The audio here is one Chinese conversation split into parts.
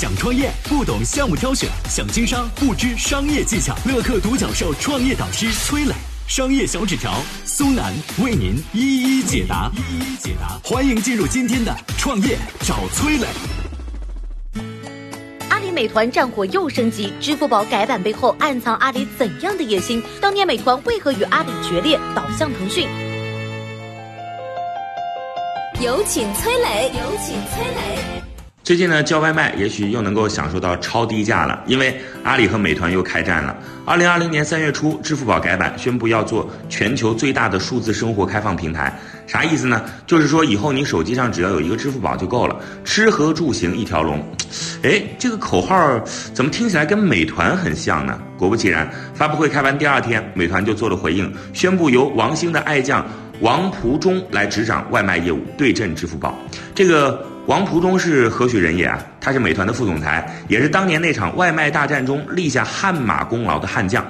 想创业不懂项目挑选，想经商不知商业技巧。乐客独角兽创业导师崔磊，商业小纸条苏南为您一一解答。一一解答，欢迎进入今天的创业找崔磊。阿里美团战火又升级，支付宝改版背后暗藏阿里怎样的野心？当年美团为何与阿里决裂，倒向腾讯？有请崔磊，有请崔磊。最近呢，叫外卖也许又能够享受到超低价了，因为阿里和美团又开战了。二零二零年三月初，支付宝改版宣布要做全球最大的数字生活开放平台，啥意思呢？就是说以后你手机上只要有一个支付宝就够了，吃喝住行一条龙。哎，这个口号怎么听起来跟美团很像呢？果不其然，发布会开完第二天，美团就做了回应，宣布由王兴的爱将王蒲忠来执掌外卖业务，对阵支付宝。这个。王蒲忠是何许人也啊？他是美团的副总裁，也是当年那场外卖大战中立下汗马功劳的悍将。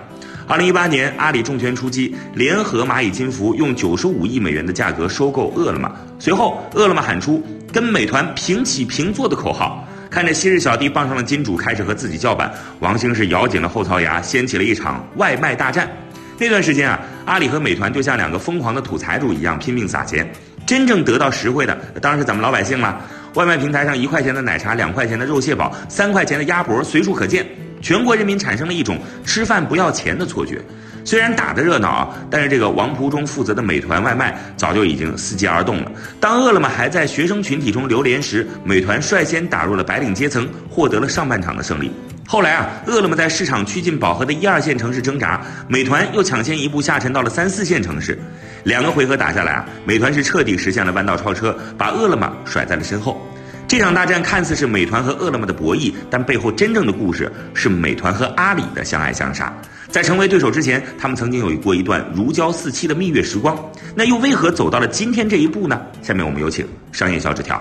二零一八年，阿里重拳出击，联合蚂蚁金服，用九十五亿美元的价格收购饿了么。随后，饿了么喊出“跟美团平起平坐”的口号。看着昔日小弟傍上了金主，开始和自己叫板，王兴是咬紧了后槽牙，掀起了一场外卖大战。那段时间啊，阿里和美团就像两个疯狂的土财主一样拼命撒钱，真正得到实惠的当然是咱们老百姓了。外卖平台上一块钱的奶茶、两块钱的肉蟹堡、三块钱的鸭脖随处可见，全国人民产生了一种吃饭不要钱的错觉。虽然打得热闹啊，但是这个王蒲忠负责的美团外卖早就已经伺机而动了。当饿了么还在学生群体中流连时，美团率先打入了白领阶层，获得了上半场的胜利。后来啊，饿了么在市场趋近饱和的一二线城市挣扎，美团又抢先一步下沉到了三四线城市。两个回合打下来啊，美团是彻底实现了弯道超车，把饿了么甩在了身后。这场大战看似是美团和饿了么的博弈，但背后真正的故事是美团和阿里的相爱相杀。在成为对手之前，他们曾经有过一段如胶似漆的蜜月时光。那又为何走到了今天这一步呢？下面我们有请商业小纸条。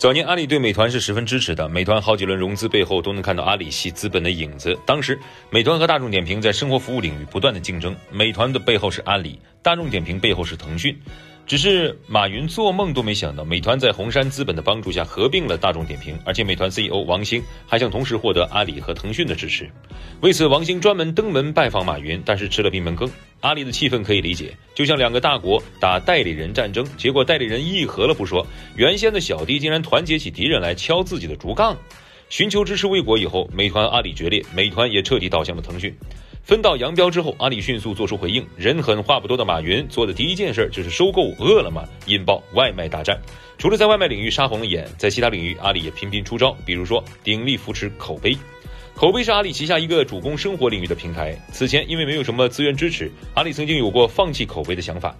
早年阿里对美团是十分支持的，美团好几轮融资背后都能看到阿里系资本的影子。当时，美团和大众点评在生活服务领域不断的竞争，美团的背后是阿里，大众点评背后是腾讯。只是马云做梦都没想到，美团在红杉资本的帮助下合并了大众点评，而且美团 CEO 王兴还想同时获得阿里和腾讯的支持。为此，王兴专门登门拜访马云，但是吃了闭门羹。阿里的气氛可以理解，就像两个大国打代理人战争，结果代理人议和了不说，原先的小弟竟然团结起敌人来敲自己的竹杠。寻求支持未果以后，美团阿里决裂，美团也彻底倒向了腾讯。分道扬镳之后，阿里迅速做出回应。人狠话不多的马云做的第一件事就是收购饿了么，引爆外卖大战。除了在外卖领域杀红了眼，在其他领域阿里也频频出招。比如说鼎力扶持口碑，口碑是阿里旗下一个主攻生活领域的平台。此前因为没有什么资源支持，阿里曾经有过放弃口碑的想法。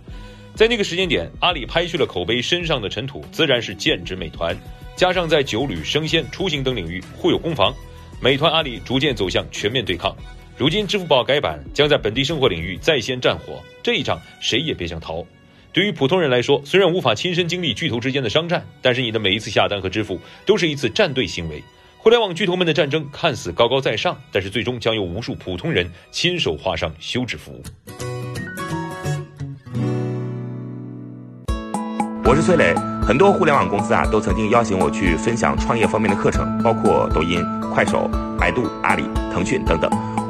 在那个时间点，阿里拍去了口碑身上的尘土，自然是剑指美团。加上在酒旅、生鲜、出行等领域互有攻防，美团阿里逐渐走向全面对抗。如今，支付宝改版将在本地生活领域再掀战火，这一仗谁也别想逃。对于普通人来说，虽然无法亲身经历巨头之间的商战，但是你的每一次下单和支付都是一次战队行为。互联网巨头们的战争看似高高在上，但是最终将由无数普通人亲手画上休止符。我是崔磊，很多互联网公司啊都曾经邀请我去分享创业方面的课程，包括抖音、快手、百度、阿里、腾讯等等。